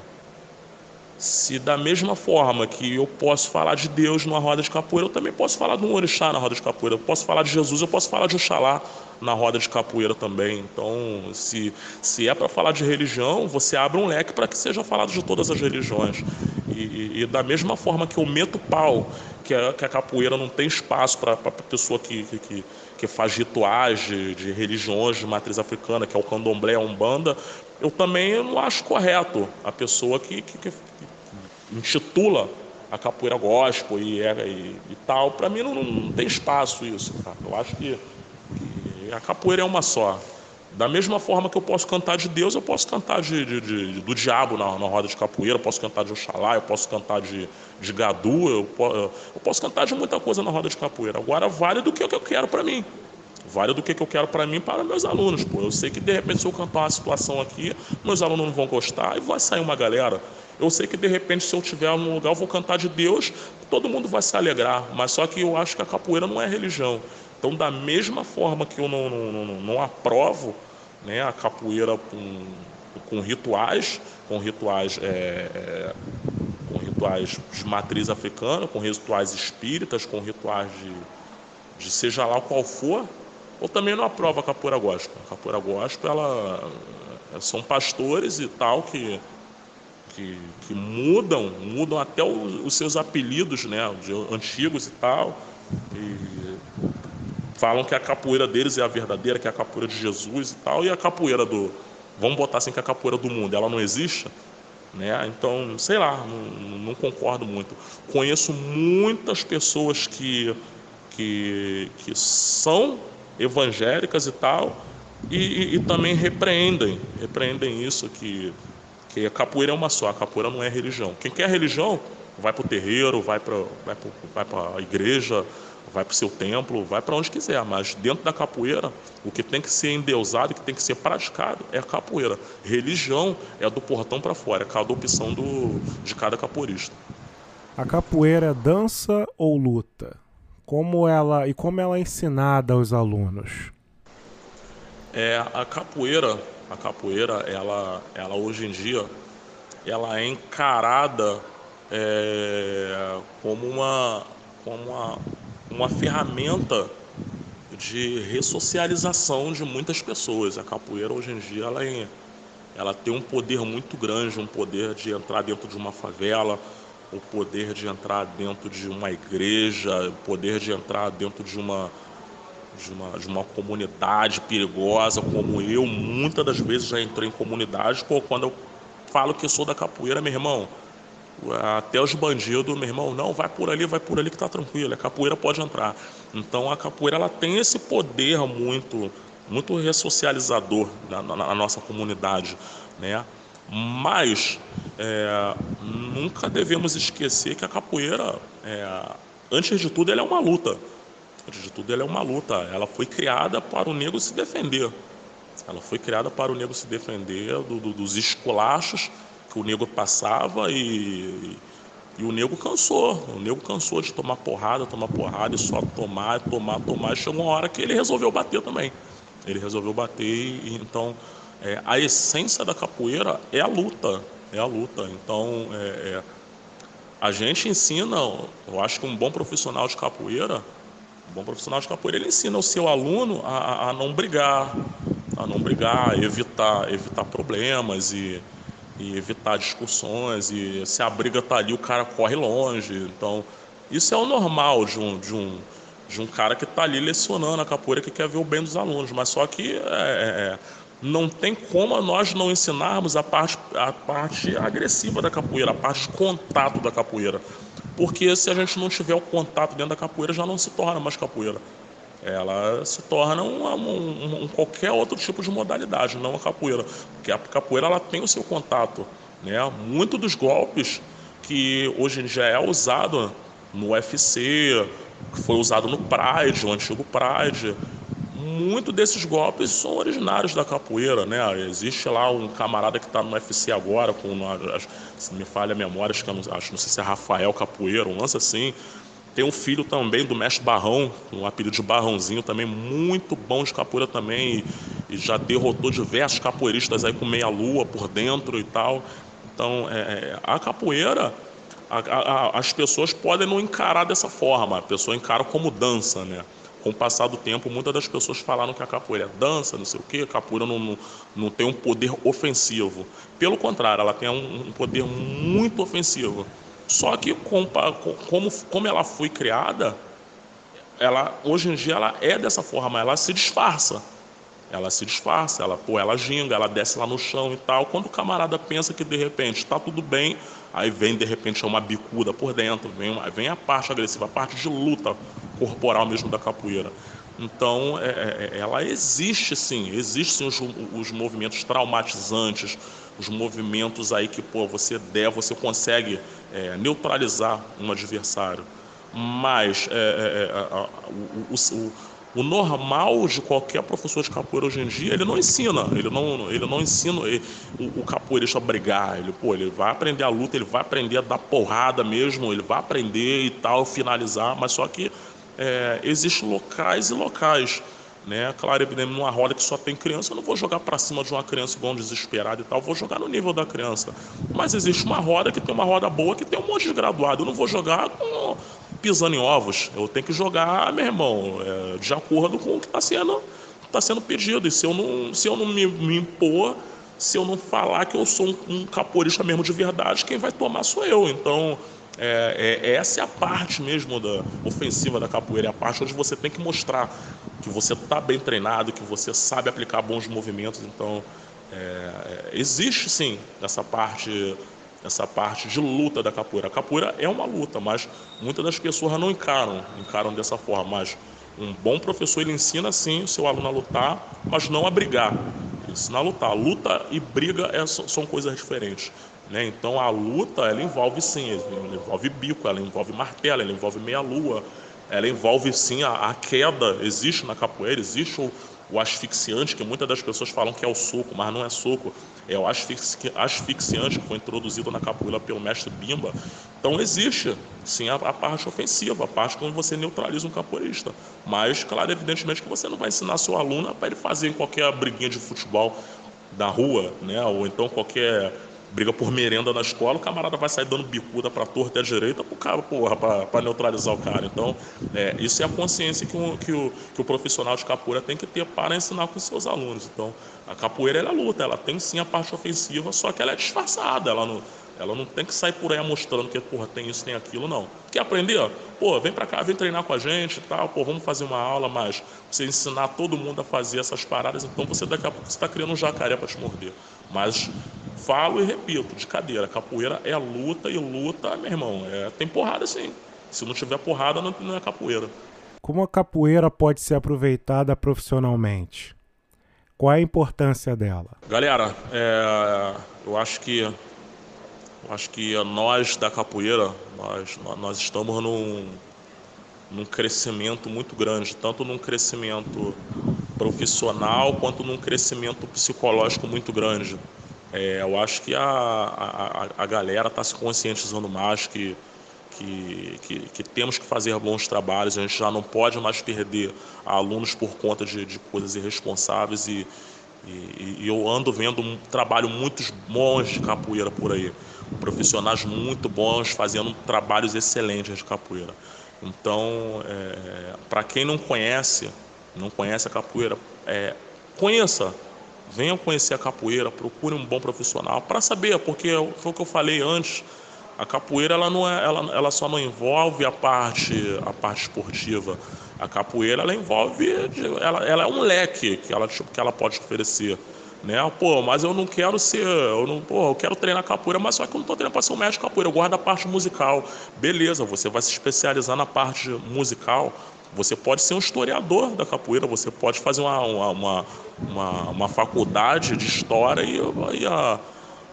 Se da mesma forma que eu posso falar de Deus numa roda de capoeira, eu também posso falar de um orixá na roda de capoeira. Eu posso falar de Jesus, eu posso falar de Oxalá na roda de capoeira também. Então, se, se é para falar de religião, você abre um leque para que seja falado de todas as religiões. E, e, e, da mesma forma que eu meto pau, que a, que a capoeira não tem espaço para a pessoa que, que, que, faz rituais de, de religiões de matriz africana, que é o candomblé, a umbanda, eu também não acho correto a pessoa que, que, que intitula a capoeira gospel e, é, e, e tal. Para mim não, não, tem espaço isso. Cara. Eu acho que, que, a capoeira é uma só. Da mesma forma que eu posso cantar de Deus, eu posso cantar de, de, de do diabo na, na, roda de capoeira, eu posso cantar de Oxalá, eu posso cantar de, de Gadu, eu, eu, posso cantar de muita coisa na roda de capoeira. Agora vale do que eu quero para mim vale do que, que eu quero para mim para meus alunos. Pô. Eu sei que de repente se eu cantar uma situação aqui, meus alunos não vão gostar e vai sair uma galera. Eu sei que de repente se eu estiver num lugar eu vou cantar de Deus, todo mundo vai se alegrar. Mas só que eu acho que a capoeira não é religião. Então da mesma forma que eu não, não, não, não aprovo né, a capoeira com, com rituais, com rituais é, é, com rituais de matriz africana, com rituais espíritas, com rituais de, de seja lá qual for, ou também não aprova a capoeira gospel. A capoeira gospel, ela, são pastores e tal que, que, que mudam, mudam até os, os, seus apelidos, né, antigos e tal, e falam que a capoeira deles é a verdadeira, que é a capoeira de Jesus e tal, e a capoeira do, vamos botar assim que a capoeira do mundo, ela não existe, né? Então, sei lá, não, não concordo muito. Conheço muitas pessoas que que, que são evangélicas e tal, e, e, e, também repreendem, repreendem isso que, que a capoeira é uma só, a capoeira não é religião. Quem quer religião vai para o terreiro, vai para vai vai a igreja, vai para o seu templo, vai para onde quiser, mas dentro da capoeira, o que tem que ser endeusado, o que tem que ser praticado é a capoeira. Religião é do portão para fora, é cada opção do, de cada capoeirista. A capoeira é dança ou luta? como ela e como ela é ensinada aos alunos? É, a capoeira, a capoeira, ela, ela hoje em dia, ela é encarada é, como uma, como uma, uma ferramenta de ressocialização de muitas pessoas. A capoeira hoje em dia ela, é, ela tem um poder muito grande, um poder de entrar dentro de uma favela, o poder de entrar dentro de uma igreja, o poder de entrar dentro de uma, de uma, de uma comunidade perigosa, como eu, muitas das vezes já entrei em comunidades, pô, quando eu falo que sou da capoeira, meu irmão, até os bandidos, meu irmão, não, vai por ali, vai por ali que tá tranquilo, a capoeira pode entrar. Então a capoeira ela tem esse poder muito, muito ressocializador na, na, na nossa comunidade, né? Mas é, nunca devemos esquecer que a capoeira, é, antes de tudo, ela é uma luta. Antes de tudo, ela é uma luta. Ela foi criada para o negro se defender. Ela foi criada para o negro se defender do, do, dos esculachos que o negro passava e, e o negro cansou. O negro cansou de tomar porrada, tomar porrada e só tomar, tomar, tomar. E chegou uma hora que ele resolveu bater também. Ele resolveu bater e então é, a essência da capoeira é a luta, é a luta. Então, é, é, a gente ensina, eu acho que um bom profissional de capoeira, um bom profissional de capoeira, ele ensina o seu aluno a, a não brigar, a não brigar, evitar, evitar problemas e, e evitar discussões. E se a briga está ali, o cara corre longe. Então, isso é o normal de um, de um, de um cara que está ali lecionando a capoeira que quer ver o bem dos alunos. Mas só que é, é, é não tem como nós não ensinarmos a parte, a parte agressiva da capoeira, a parte de contato da capoeira. Porque se a gente não tiver o contato dentro da capoeira, já não se torna mais capoeira. Ela se torna um, um, um qualquer outro tipo de modalidade, não a capoeira. Porque a capoeira ela tem o seu contato. Né? Muito dos golpes que hoje em dia é usado no UFC, que foi usado no Pride, o antigo Pride, muito desses golpes são originários da capoeira, né? Existe lá um camarada que está no UFC agora, com, se me falha a memória, acho que não, acho, não sei se é Rafael Capoeira, um lance assim. Tem um filho também do mestre Barrão, um apelido de Barrãozinho, também muito bom de capoeira também, e, e já derrotou diversos capoeiristas aí com meia-lua por dentro e tal. Então, é, é a capoeira, a, a, as pessoas podem não encarar dessa forma, a pessoa encara como dança, né? Com o passar do tempo, muitas das pessoas falaram que a capoeira é dança, não sei o quê, a capoeira não, não, não tem um poder ofensivo. Pelo contrário, ela tem um, um poder muito ofensivo. Só que como, como ela foi criada, ela hoje em dia ela é dessa forma, ela se disfarça. Ela se disfarça, ela, pô, ela ginga, ela desce lá no chão e tal. Quando o camarada pensa que de repente está tudo bem, aí vem de repente uma bicuda por dentro, vem, vem a parte agressiva, a parte de luta corporal mesmo da capoeira. Então, é, é, é, ela existe sim, existem os, os, movimentos traumatizantes, os movimentos aí que pô, você der, você consegue é, neutralizar um adversário. Mas é, o, o, o, normal de qualquer professor de capoeira hoje em dia, ele não ensina, ele não, ele não ensina ele, o, o capoeirista a brigar. Ele, pô, ele vai aprender a luta, ele vai aprender a dar porrada mesmo, ele vai aprender e tal, finalizar, mas só que é, existem locais e locais. Né? Claro, evidentemente, numa roda que só tem criança, eu não vou jogar para cima de uma criança igual um desesperado e tal, vou jogar no nível da criança. Mas existe uma roda que tem uma roda boa, que tem um monte de graduado. Eu não vou jogar com, pisando em ovos. Eu tenho que jogar, meu irmão, é, de acordo com o que está sendo, tá sendo pedido. E se eu não, se eu não me, me impor, se eu não falar que eu sou um, um caporista mesmo de verdade, quem vai tomar sou eu. Então, é, é, essa é a parte mesmo da ofensiva da capoeira, é a parte onde você tem que mostrar que você está bem treinado, que você sabe aplicar bons movimentos. Então, é, é, existe sim essa parte, essa parte de luta da capoeira. A capoeira é uma luta, mas muitas das pessoas não encaram, encaram dessa forma. Mas um bom professor ele ensina sim o seu aluno a lutar, mas não a brigar. Ensina a lutar. Luta e briga é, são coisas diferentes. Né? Então a luta ela envolve sim, ela envolve bico, ela envolve martelo, ela envolve meia-lua, ela envolve sim a, a, queda. Existe na capoeira, existe o, o, asfixiante, que muitas das pessoas falam que é o soco, mas não é soco, é o asfixi, asfixiante que foi introduzido na capoeira pelo mestre Bimba. Então existe sim a, a parte ofensiva, a parte como você neutraliza um capoeirista. Mas, claro, evidentemente que você não vai ensinar seu aluno para ele fazer em qualquer briguinha de futebol da rua, né? ou então qualquer briga por merenda na escola, o camarada vai sair dando bicuda para torta e à direita porra, para neutralizar o cara. Então, é, isso é a consciência que o, que, o, que o profissional de capoeira tem que ter para ensinar com seus alunos. Então, a capoeira ela luta, ela tem sim a parte ofensiva, só que ela é disfarçada, ela não, ela não tem que sair por aí mostrando que, porra, tem isso, tem aquilo, não. Quer aprender? Pô, vem pra cá, vem treinar com a gente e tal, pô, vamos fazer uma aula, mas você ensinar todo mundo a fazer essas paradas, então você daqui a pouco está criando um jacaré para te morder. Mas falo e repito, de cadeira, capoeira é luta e luta, meu irmão, é, tem porrada sim. Se não tiver porrada, não, não é capoeira. Como a capoeira pode ser aproveitada profissionalmente? Qual é a importância dela? Galera, é, eu acho que eu acho que nós da capoeira nós, nós estamos num, num crescimento muito grande, tanto num crescimento profissional quanto num crescimento psicológico muito grande. É, eu acho que a, a, a galera está se conscientizando mais que, que, que, que, temos que fazer bons trabalhos, a gente já não pode mais perder alunos por conta de, de coisas irresponsáveis e, e, e, eu ando vendo um trabalho muitos bons de capoeira por aí, profissionais muito bons fazendo trabalhos excelentes de capoeira. Então, é, para quem não conhece, não conhece a capoeira, é, conheça, venham conhecer a capoeira, procure um bom profissional para saber, porque foi o que eu falei antes. A capoeira ela não é, ela, ela só não envolve a parte a parte esportiva. A capoeira ela envolve, ela, ela é um leque que ela que ela pode oferecer, né? Pô, mas eu não quero ser, eu não, pô, eu quero treinar capoeira, mas só que eu não estou treinando para ser um mestre capoeira. Eu guardo a parte musical, beleza? Você vai se especializar na parte musical. Você pode ser um historiador da capoeira, você pode fazer uma, uma, uma, uma faculdade de história e, e, a,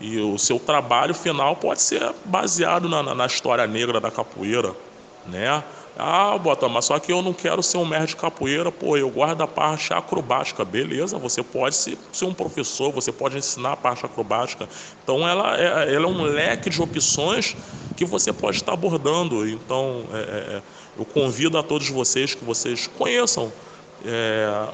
E o seu trabalho final pode ser baseado na, na, na história negra da capoeira, né? Ah, bota, mas só que eu não quero ser um mestre de capoeira, pô, eu guardo a parte acrobática, beleza, você pode ser, ser um professor, você pode ensinar a parte acrobática. Então ela é, ela é um leque de opções que você pode estar abordando. Então é, é, é eu convido a todos vocês que vocês conheçam é,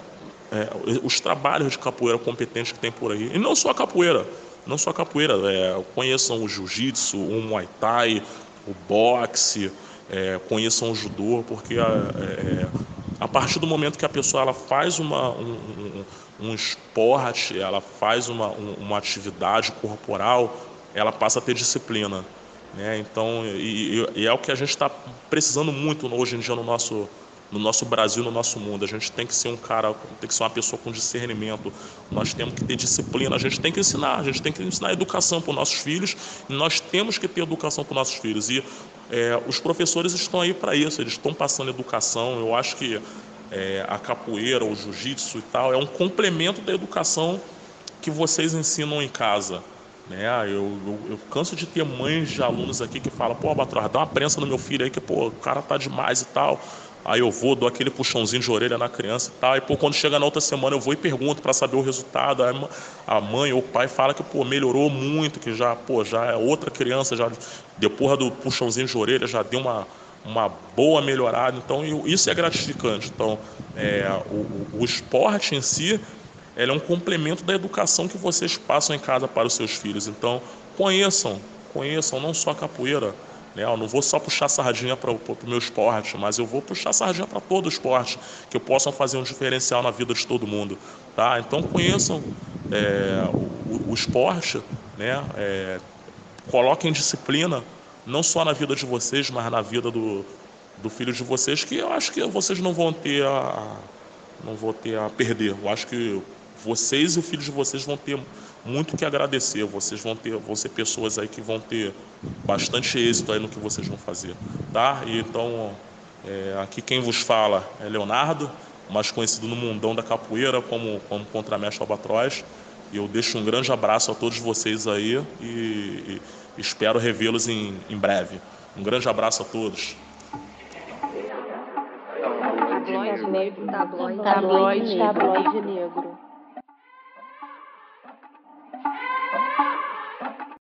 é, os trabalhos de capoeira competentes que tem por aí. E não só a capoeira, não só a capoeira, é, conheçam o jiu-jitsu, o muay thai, o boxe, é, conheçam o judô, porque a, é, a, partir do momento que a pessoa ela faz uma, um, um, um esporte, ela faz uma, um, uma atividade corporal, ela passa a ter disciplina. Né? Então, e, e é o que a gente está precisando muito hoje em dia no nosso, no nosso Brasil, no nosso mundo. A gente tem que ser um cara, tem que ser uma pessoa com discernimento. Nós temos que ter disciplina, a gente tem que ensinar, a gente tem que ensinar educação para os nossos filhos. nós temos que ter educação para os nossos filhos. E é, os professores estão aí para isso, eles estão passando educação. Eu acho que é, a capoeira, o jiu-jitsu e tal, é um complemento da educação que vocês ensinam em casa. Né? Eu, eu, eu, canso de ter mães de alunos aqui que falam, pô, Batroz, dá uma prensa no meu filho aí que, pô, o cara tá demais e tal. Aí eu vou, dou aquele puxãozinho de orelha na criança e tal. E pô, quando chega na outra semana eu vou e pergunto para saber o resultado. Aí a mãe ou o pai fala que pô, melhorou muito, que já, pô, já é outra criança, já depois do puxãozinho de orelha já deu uma, uma boa melhorada. Então isso é gratificante. Então é, o, o esporte em si ele é um complemento da educação que vocês passam em casa para os seus filhos. Então, conheçam, conheçam não só a capoeira. Né? Eu não vou só puxar sardinha para o meu esporte, mas eu vou puxar sardinha para todo esporte, que possam fazer um diferencial na vida de todo mundo. Tá? Então, conheçam é, o, o, esporte, né? É, coloquem disciplina, não só na vida de vocês, mas na vida do, do filho de vocês, que eu acho que vocês não vão ter a, não vão ter a perder. Eu acho que vocês e o filho de vocês vão ter muito que agradecer. Vocês vão ter, vão ser pessoas aí que vão ter bastante êxito aí no que vocês vão fazer, tá? E então, é, aqui quem vos fala é Leonardo, mais conhecido no mundão da capoeira como como contramestre albatroz. E eu deixo um grande abraço a todos vocês aí e, e espero revê-los em, em breve. Um grande abraço a todos. Tabloide negro, tabloide, tabloide, tabloide negro.